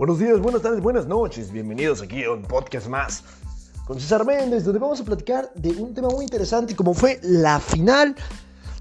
Buenos días, buenas tardes, buenas noches. Bienvenidos aquí a un podcast más con César Méndez, donde vamos a platicar de un tema muy interesante como fue la final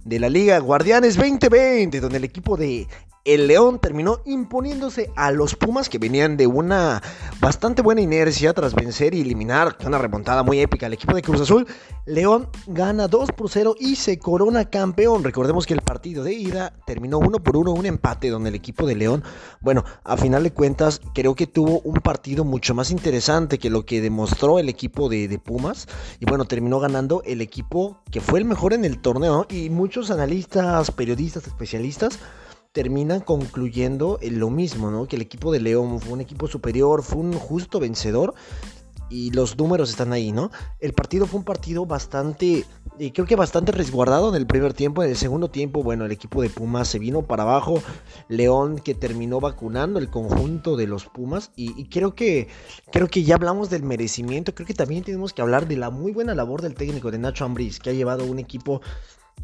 de la Liga Guardianes 2020, donde el equipo de el León terminó imponiéndose a los Pumas que venían de una bastante buena inercia tras vencer y eliminar una remontada muy épica al equipo de Cruz Azul. León gana 2 por 0 y se corona campeón. Recordemos que el partido de ida terminó 1 por 1, un empate donde el equipo de León, bueno, a final de cuentas creo que tuvo un partido mucho más interesante que lo que demostró el equipo de, de Pumas. Y bueno, terminó ganando el equipo que fue el mejor en el torneo y muchos analistas, periodistas, especialistas terminan concluyendo lo mismo, ¿no? Que el equipo de León fue un equipo superior, fue un justo vencedor y los números están ahí, ¿no? El partido fue un partido bastante, y creo que bastante resguardado en el primer tiempo. En el segundo tiempo, bueno, el equipo de Pumas se vino para abajo. León que terminó vacunando el conjunto de los Pumas. Y, creo que creo que ya hablamos del merecimiento. Creo que también tenemos que hablar de la muy buena labor del técnico de Nacho Ambriz, que ha llevado un equipo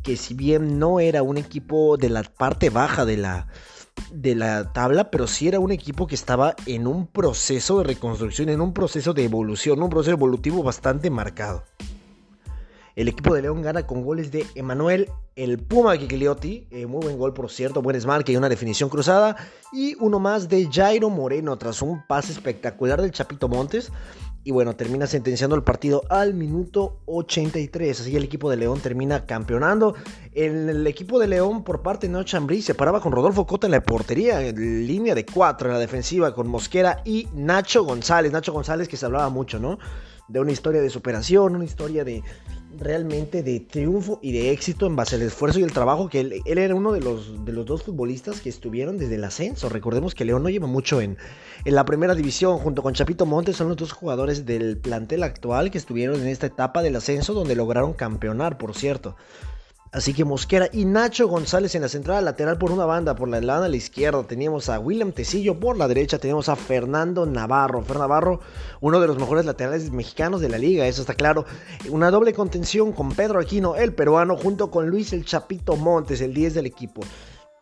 que si bien no era un equipo de la parte baja de la, de la tabla, pero sí era un equipo que estaba en un proceso de reconstrucción, en un proceso de evolución, un proceso evolutivo bastante marcado. El equipo de León gana con goles de Emanuel el Puma Gigliotti, eh, muy buen gol por cierto, buen que y una definición cruzada, y uno más de Jairo Moreno tras un pase espectacular del Chapito Montes. Y bueno, termina sentenciando el partido al minuto 83. Así el equipo de León termina campeonando. El, equipo de León, por parte de Noche Ambrí, se paraba con Rodolfo Cota en la portería, en línea de cuatro en la defensiva, con Mosquera y Nacho González. Nacho González que se hablaba mucho, ¿no? De una historia de superación, una historia de, realmente de triunfo y de éxito en base al esfuerzo y el trabajo que él, era uno de los, de los dos futbolistas que estuvieron desde el ascenso. Recordemos que León no lleva mucho en, en la primera división, junto con Chapito Montes son los dos jugadores del plantel actual que estuvieron en esta etapa del ascenso donde lograron campeonar, por cierto. Así que Mosquera y Nacho González en la central lateral por una banda, por la lana a la izquierda teníamos a William Tecillo, por la derecha tenemos a Fernando Navarro. Fernando Navarro, uno de los mejores laterales mexicanos de la liga, eso está claro. Una doble contención con Pedro Aquino, el peruano, junto con Luis el Chapito Montes, el 10 del equipo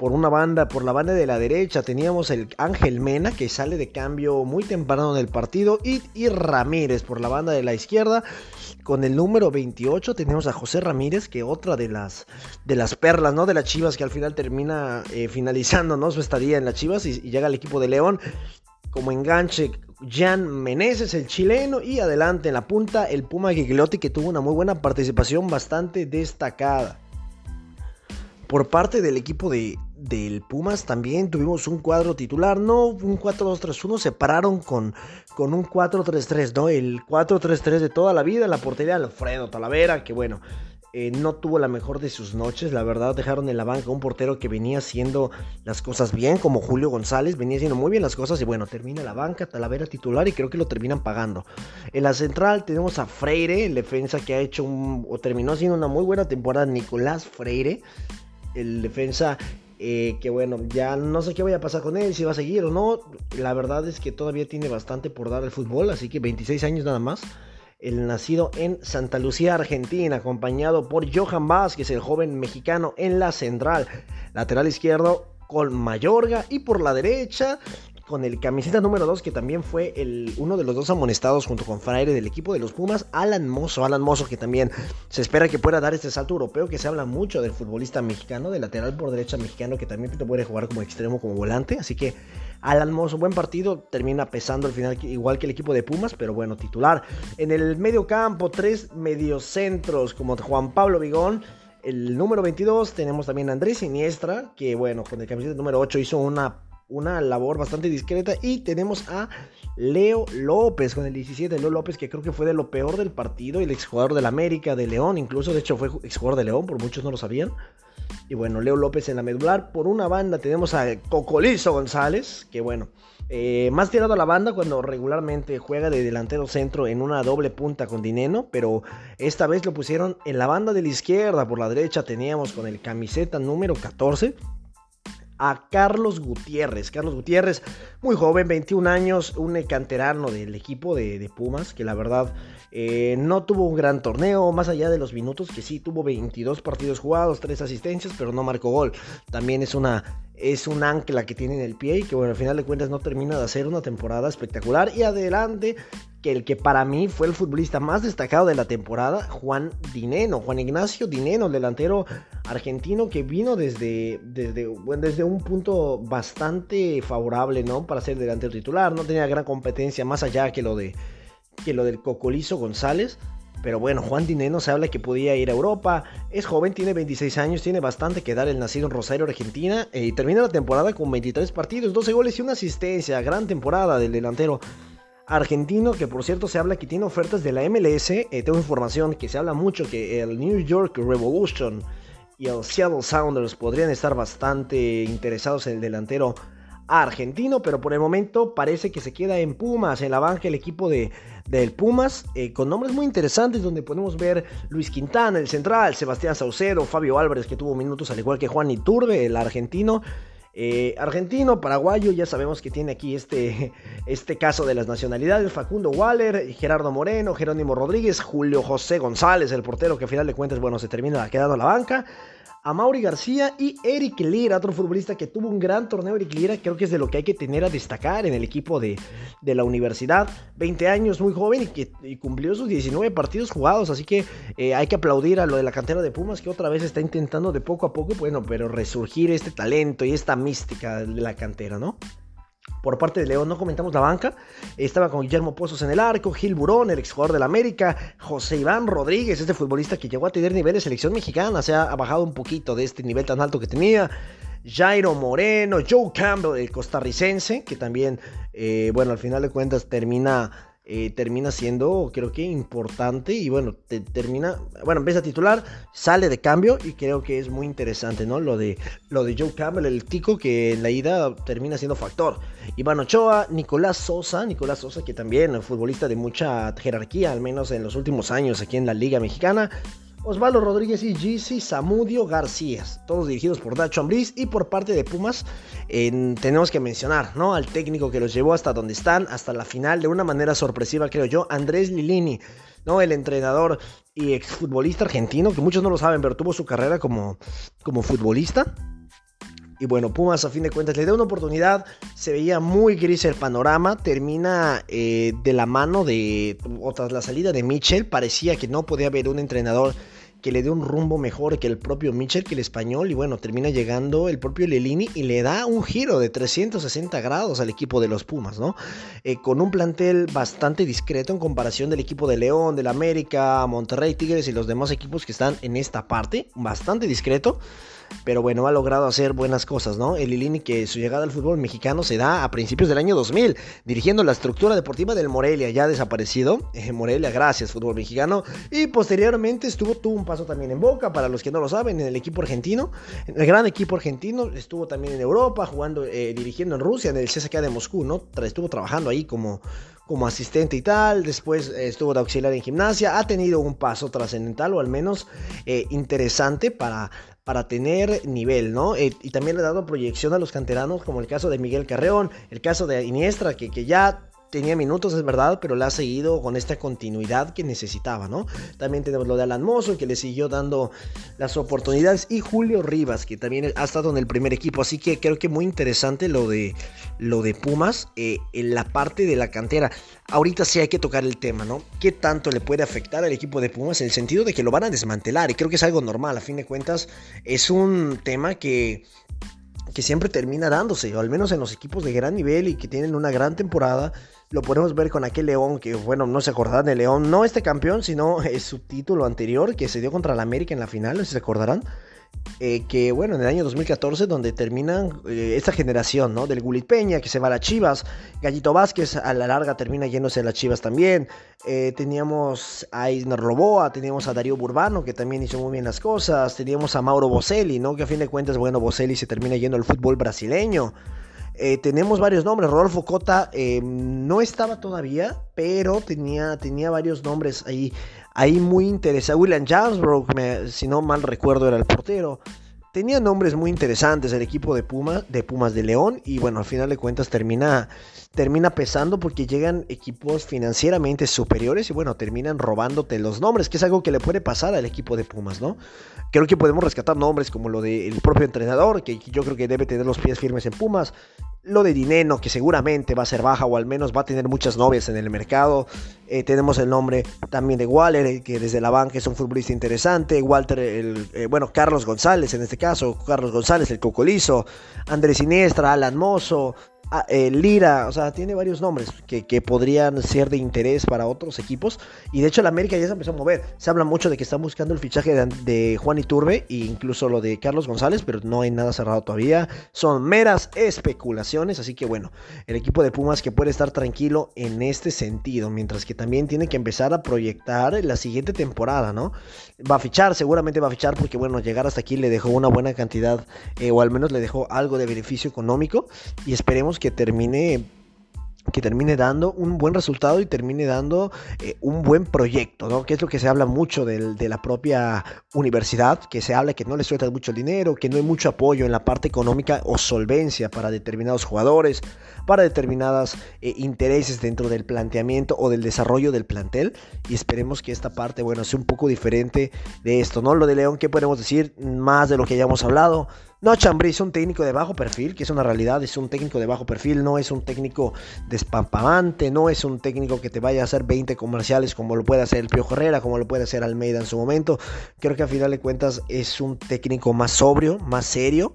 por una banda, por la banda de la derecha teníamos el Ángel Mena que sale de cambio muy temprano en el partido y, y, Ramírez por la banda de la izquierda. Con el número 28 tenemos a José Ramírez que otra de las, de las perlas, ¿no? De las Chivas que al final termina eh, finalizando, ¿no? Su estadía en las Chivas y, llega al equipo de León. Como enganche, Jan Meneses, el chileno, y adelante en la punta, el Puma Gigliotti, que tuvo una muy buena participación, bastante destacada. Por parte del equipo de, del Pumas también tuvimos un cuadro titular, no un 4-2-3-1, se pararon con, con un 4-3-3, ¿no? El 4-3-3 de toda la vida, la portería Alfredo Talavera, que bueno, eh, no tuvo la mejor de sus noches, la verdad dejaron en la banca un portero que venía haciendo las cosas bien, como Julio González, venía haciendo muy bien las cosas y bueno, termina la banca, Talavera titular y creo que lo terminan pagando. En la central tenemos a Freire, el defensa que ha hecho un, o terminó haciendo una muy buena temporada, Nicolás Freire, el defensa eh, que bueno, ya no sé qué vaya a pasar con él, si va a seguir o no. La verdad es que todavía tiene bastante por dar al fútbol, así que 26 años nada más. El nacido en Santa Lucía, Argentina, acompañado por Johan Vázquez, el joven mexicano en la central. Lateral izquierdo con Mayorga y por la derecha con el camiseta número 2, que también fue el, uno de los dos amonestados junto con Fraire del equipo de los Pumas, Alan Mozo. Alan Mozo, que también se espera que pueda dar este salto europeo, que se habla mucho del futbolista mexicano, del lateral por derecha mexicano, que también puede jugar como extremo, como volante. Así que Alan Mozo, buen partido, termina pesando al final, igual que el equipo de Pumas, pero bueno, titular. En el medio campo, tres mediocentros, como Juan Pablo Vigón. El número 22 tenemos también a Andrés Siniestra, que bueno, con el camiseta número 8 hizo una una labor bastante discreta. Y tenemos a Leo López con el 17. Leo López, que creo que fue de lo peor del partido. El exjugador del América, de León, incluso. De hecho, fue exjugador de León, por muchos no lo sabían. Y bueno, Leo López en la medular. Por una banda tenemos a Cocolizo González, que bueno, eh, más tirado a la banda cuando regularmente juega de delantero centro en una doble punta con Dineno, pero esta vez lo pusieron en la banda de la izquierda. Por la derecha teníamos con el camiseta número 14 a Carlos Gutiérrez. Carlos Gutiérrez, muy joven, 21 años, un canterano del equipo de, Pumas, que la verdad eh, no tuvo un gran torneo, más allá de los minutos, que sí tuvo 22 partidos jugados, 3 asistencias, pero no marcó gol. También es una es un ancla que tiene en el pie y que bueno, al final de cuentas no termina de hacer una temporada espectacular. Y adelante, que el que para mí fue el futbolista más destacado de la temporada, Juan Dineno, Juan Ignacio Dineno, el delantero argentino que vino desde, desde, desde un punto bastante favorable, ¿no? Para ser delantero titular, no tenía gran competencia más allá que lo de que lo del Cocolizo González. Pero bueno, Juan Dineno se habla que podía ir a Europa. Es joven, tiene 26 años, tiene bastante que dar el nacido en Rosario, Argentina. Eh, y termina la temporada con 23 partidos, 12 goles y una asistencia. Gran temporada del delantero argentino que por cierto se habla que tiene ofertas de la MLS. Eh, tengo información que se habla mucho que el New York Revolution y el Seattle Sounders podrían estar bastante interesados en el delantero argentino, pero por el momento parece que se queda en Pumas, en la banca el equipo de, del Pumas, eh, con nombres muy interesantes donde podemos ver Luis Quintana, el central, Sebastián Saucedo, Fabio Álvarez que tuvo minutos al igual que Juan Iturbe, el argentino. Eh, argentino, paraguayo, ya sabemos que tiene aquí este, este caso de las nacionalidades, Facundo Waller, Gerardo Moreno, Jerónimo Rodríguez, Julio José González, el portero que a final de cuentas, bueno, se termina quedando a la banca a Mauri García y Eric Lira, otro futbolista que tuvo un gran torneo. Eric Lira creo que es de lo que hay que tener a destacar en el equipo de, la universidad. 20 años, muy joven y que cumplió sus 19 partidos jugados. Así que eh, hay que aplaudir a lo de la cantera de Pumas que otra vez está intentando de poco a poco, bueno, pero resurgir este talento y esta mística de la cantera, ¿no? Por parte de León no comentamos la banca. Estaba con Guillermo Pozos en el arco, Gil Burón, el exjugador del América, José Iván Rodríguez, este futbolista que llegó a tener nivel de selección mexicana, se ha bajado un poquito de este nivel tan alto que tenía. Jairo Moreno, Joe Campbell, el costarricense, que también, eh, bueno, al final de cuentas termina eh, termina siendo, creo que importante y bueno, termina, bueno, empieza a titular, sale de cambio y creo que es muy interesante, ¿no? Lo de, lo de Joe Campbell, el tico que en la ida termina siendo factor. Iván Ochoa, Nicolás Sosa, Nicolás Sosa que también futbolista de mucha jerarquía, al menos en los últimos años aquí en la Liga Mexicana. Osvaldo Rodríguez y Gizzy Samudio García, todos dirigidos por Dacho Ambriz y por parte de Pumas tenemos que mencionar ¿no? al técnico que los llevó hasta donde están, hasta la final, de una manera sorpresiva creo yo, Andrés Lilini, ¿no? el entrenador y exfutbolista argentino, que muchos no lo saben, pero tuvo su carrera como, como futbolista. Y bueno, Pumas a fin de cuentas le da una oportunidad. Se veía muy gris el panorama. Termina eh, de la mano de. O tras la salida de Mitchell. Parecía que no podía haber un entrenador que le dé un rumbo mejor que el propio Mitchell, que el español, y bueno, termina llegando el propio Lelini y le da un giro de 360 grados al equipo de los Pumas, ¿no? Eh, con un plantel bastante discreto en comparación del equipo de León, del América, Monterrey, Tigres y los demás equipos que están en esta parte, bastante discreto pero bueno, ha logrado hacer buenas cosas, ¿no? El Ilini que su llegada al fútbol mexicano se da a principios del año 2000, dirigiendo la estructura deportiva del Morelia, ya desaparecido. Eh, Morelia, gracias, fútbol mexicano. Y posteriormente estuvo, tuvo un paso también en Boca, para los que no lo saben, en el equipo argentino, en el gran equipo argentino. Estuvo también en Europa, jugando, eh, dirigiendo en Rusia, en el CSKA de Moscú, ¿no? Estuvo trabajando ahí como como asistente y tal, después eh, estuvo de auxiliar en gimnasia, ha tenido un paso trascendental o al menos interesante para para tener nivel, ¿no? Eh, y también le ha dado proyección a los canteranos, como el caso de Miguel Carreón, el caso de Iniestra, que, que ya tenía minutos, es verdad, pero le ha seguido con esta continuidad que necesitaba, ¿no? También tenemos lo de Alan Mozo, que le siguió dando las oportunidades, y Julio Rivas, que también ha estado en el primer equipo, así que creo que muy interesante lo de, lo de Pumas eh, en la parte de la cantera. Ahorita sí hay que tocar el tema, ¿no? ¿Qué tanto le puede afectar al equipo de Pumas en el sentido de que lo van a desmantelar? Y creo que es algo normal, a fin de cuentas, es un tema que que siempre termina dándose, o al menos en los equipos de gran nivel y que tienen una gran temporada, lo podemos ver con aquel León que, bueno, no se acordarán de León, no este campeón, sino su título anterior que se dio contra la América en la final, si se acordarán. Eh, que bueno, en el año 2014, donde terminan eh, esta generación, ¿no? Del Gulit Peña, que se va a las Chivas, Gallito Vázquez a la larga termina yéndose a las Chivas también, eh, teníamos a Isner Roboa, teníamos a Darío Burbano, que también hizo muy bien las cosas, teníamos a Mauro Boselli, ¿no? Que a fin de cuentas, bueno, Boselli se termina yendo al fútbol brasileño. Tenemos varios nombres. Rodolfo Cota no estaba todavía, pero tenía, tenía varios nombres ahí, ahí muy interesantes. William Jansbrook, si no mal recuerdo, era el portero. tenía nombres muy interesantes el equipo de Pumas, de Pumas de León y bueno, al final de cuentas termina termina pesando porque llegan equipos financieramente superiores y bueno, terminan robándote los nombres, que es algo que le puede pasar al equipo de Pumas, ¿no? Creo que podemos rescatar nombres como lo del propio entrenador, que yo creo que debe tener los pies firmes en Pumas, lo de Dineno, que seguramente va a ser baja o al menos va a tener muchas novias en el mercado. Eh, tenemos el nombre también de Waller, eh, que desde la banca es un futbolista interesante. Walter, el, eh, bueno, Carlos González en este caso, Carlos González, el Cocolizo, Andrés Siniestra, Alan Mozo, Ah, eh, Lira, o sea, tiene varios nombres que, podrían ser de interés para otros equipos. Y de hecho, la América ya se empezó a mover. Se habla mucho de que están buscando el fichaje de, Juan Iturbe e incluso lo de Carlos González, pero no hay nada cerrado todavía. Son meras especulaciones. Así que bueno, el equipo de Pumas que puede estar tranquilo en este sentido, mientras que también tiene que empezar a proyectar la siguiente temporada, ¿no? Va a fichar, seguramente va a fichar, porque bueno, llegar hasta aquí le dejó una buena cantidad, eh, o al menos le dejó algo de beneficio económico. Y esperemos que termine que termine dando un buen resultado y termine dando eh, un buen proyecto, ¿no? Que es lo que se habla mucho de la propia universidad, que se habla que no le suelta mucho dinero, que no hay mucho apoyo en la parte económica o solvencia para determinados jugadores, para determinados eh, intereses dentro del planteamiento o del desarrollo del plantel. Y esperemos que esta parte, bueno, sea un poco diferente de esto, ¿no? Lo de León, ¿qué podemos decir? Más de lo que ya hemos hablado. No, Chambrí es un técnico de bajo perfil, que es una realidad, es un técnico de bajo perfil, no es un técnico despampamante, no es un técnico que te vaya a hacer 20 comerciales como lo puede hacer el Piojo Herrera, como lo puede hacer Almeida en su momento. Creo que a final de cuentas es un técnico más sobrio, más serio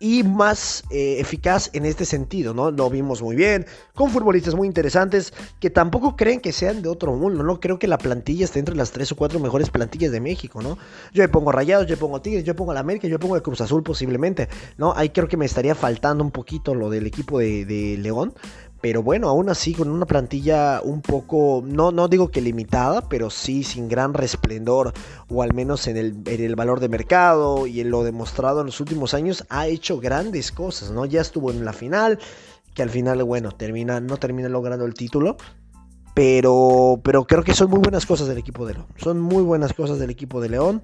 y más eh, eficaz en este sentido, ¿no? Lo vimos muy bien, con futbolistas muy interesantes que tampoco creen que sean de otro mundo, ¿no? Creo que la plantilla está entre las tres o cuatro mejores plantillas de México, ¿no? Yo le pongo Rayados, yo pongo Tigres, yo pongo la América, yo pongo el Cruz Azul posiblemente, ¿no? Ahí creo que me estaría faltando un poquito lo del equipo de, de León, pero bueno, aún así con una plantilla un poco, no, no digo que limitada, pero sí sin gran resplendor, o al menos en el, en el valor de mercado y en lo demostrado en los últimos años, ha hecho grandes cosas, ¿no? Ya estuvo en la final, que al final, bueno, termina, no termina logrando el título, pero, pero creo que son muy buenas cosas del equipo de León. Son muy buenas cosas del equipo de León.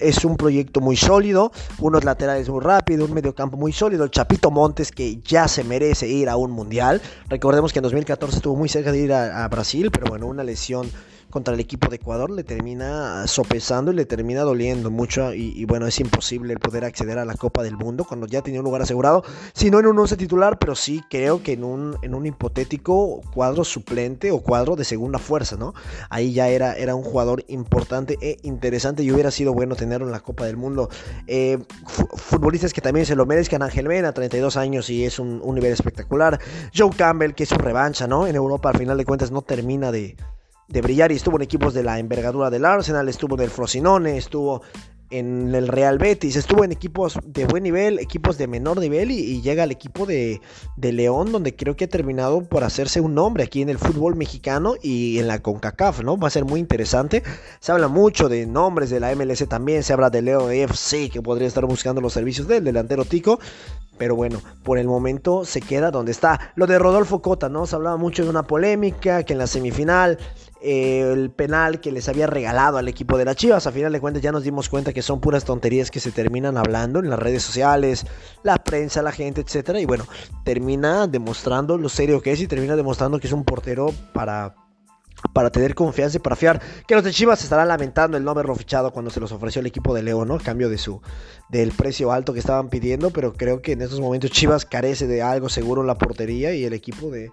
Es un proyecto muy sólido, unos laterales muy rápidos, un mediocampo muy sólido. El Chapito Montes que ya se merece ir a un mundial. Recordemos que en 2014 estuvo muy cerca de ir a Brasil, pero bueno, una lesión contra el equipo de Ecuador le termina sopesando y le termina doliendo mucho y, bueno, es imposible el poder acceder a la Copa del Mundo cuando ya tenía un lugar asegurado, si no en un 11 titular, pero sí creo que en un, en un hipotético cuadro suplente o cuadro de segunda fuerza, ¿no? Ahí ya era, era un jugador importante e interesante y hubiera sido bueno tenerlo en la Copa del Mundo. Eh, futbolistas que también se lo merezcan, Ángel Mena, 32 años y es un, un nivel espectacular. Joe Campbell, que es su revancha, ¿no? En Europa al final de cuentas no termina de de brillar y estuvo en equipos de la envergadura del Arsenal, estuvo en el Frosinone, estuvo en el Real Betis, estuvo en equipos de buen nivel, equipos de menor nivel y, llega al equipo de, de, León donde creo que ha terminado por hacerse un nombre aquí en el fútbol mexicano y en la CONCACAF, ¿no? Va a ser muy interesante. Se habla mucho de nombres de la MLS también, se habla de Leo FC que podría estar buscando los servicios del delantero Tico. Pero bueno, por el momento se queda donde está. Lo de Rodolfo Cota, ¿no? Se hablaba mucho de una polémica, que en la semifinal el penal que les había regalado al equipo de las Chivas, a final de cuentas ya nos dimos cuenta que son puras tonterías que se terminan hablando en las redes sociales, la prensa, la gente, etcétera. Y bueno, termina demostrando lo serio que es y termina demostrando que es un portero para para tener confianza y para fiar. Que los de Chivas estarán lamentando el no haberlo fichado cuando se los ofreció el equipo de León, ¿no? A cambio de su, del precio alto que estaban pidiendo. Pero creo que en estos momentos Chivas carece de algo seguro en la portería y el equipo de,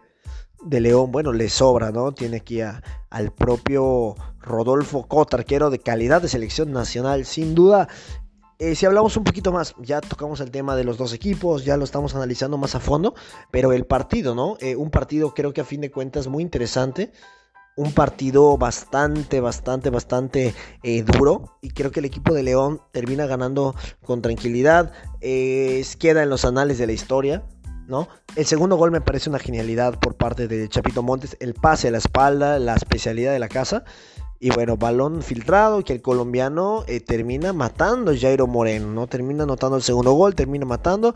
de León, bueno, le sobra, ¿no? Tiene aquí al propio Rodolfo Cota, arquero de calidad de selección nacional. Sin duda, eh, si hablamos un poquito más, ya tocamos el tema de los dos equipos, ya lo estamos analizando más a fondo, pero el partido, ¿no? Eh, un partido creo que a fin de cuentas muy interesante un partido bastante, bastante, bastante eh, duro. Y creo que el equipo de León termina ganando con tranquilidad. queda en los anales de la historia. El segundo gol me parece una genialidad por parte de Chapito Montes. El pase a la espalda, la especialidad de la casa. Y bueno, balón filtrado que el colombiano eh, termina matando a Jairo Moreno, ¿no? Termina anotando el segundo gol, termina matando.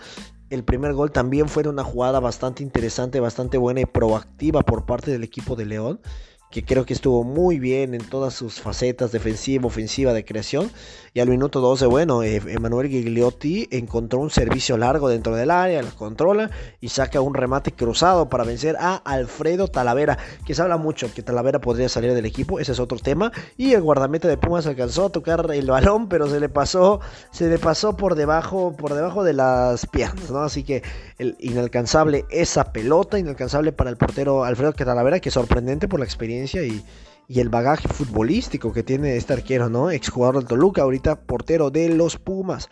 El primer gol también fue una jugada bastante interesante, bastante buena y proactiva por parte del equipo de León que creo que estuvo muy bien en todas sus facetas, defensiva, ofensiva, de creación. Y al minuto 12, bueno, eh, Emanuel Gigliotti encontró un servicio largo dentro del área, lo controla y saca un remate cruzado para vencer a Alfredo Talavera, que se habla mucho que Talavera podría salir del equipo, ese es otro tema. Y el guardameta de Pumas alcanzó a tocar el balón, pero se le pasó, se le pasó por debajo, por debajo de las piernas, ¿no? Así que el inalcanzable esa pelota, inalcanzable para el portero Alfredo Talavera, que sorprendente por la experiencia y, el bagaje futbolístico que tiene este arquero, ¿no? Exjugador del Toluca, ahorita portero de los Pumas.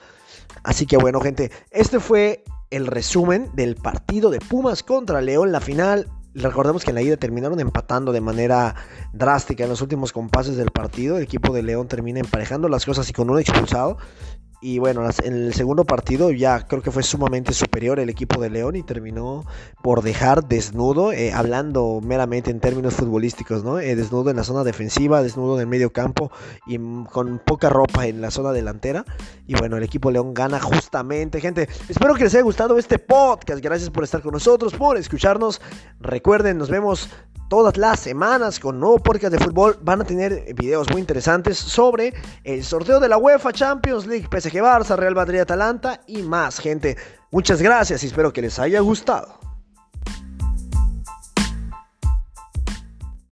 Así que bueno, gente, este fue el resumen del partido de Pumas contra León, la final. Recordemos que en la ida terminaron empatando de manera drástica en los últimos compases del partido. El equipo de León termina emparejando las cosas y con un expulsado. Y bueno, en el segundo partido ya creo que fue sumamente superior el equipo de León y terminó por dejar desnudo, eh, hablando meramente en términos futbolísticos, ¿no? Eh, desnudo en la zona defensiva, desnudo en el medio campo y con poca ropa en la zona delantera. Y bueno, el equipo León gana justamente, gente. Espero que les haya gustado este podcast. Gracias por estar con nosotros, por escucharnos. Recuerden, nos vemos todas las semanas con nuevo podcast de fútbol. Van a tener videos muy interesantes sobre el sorteo de la UEFA Champions League, PSG Barça, Real Madrid, Atalanta y más, gente. Muchas gracias y espero que les haya gustado.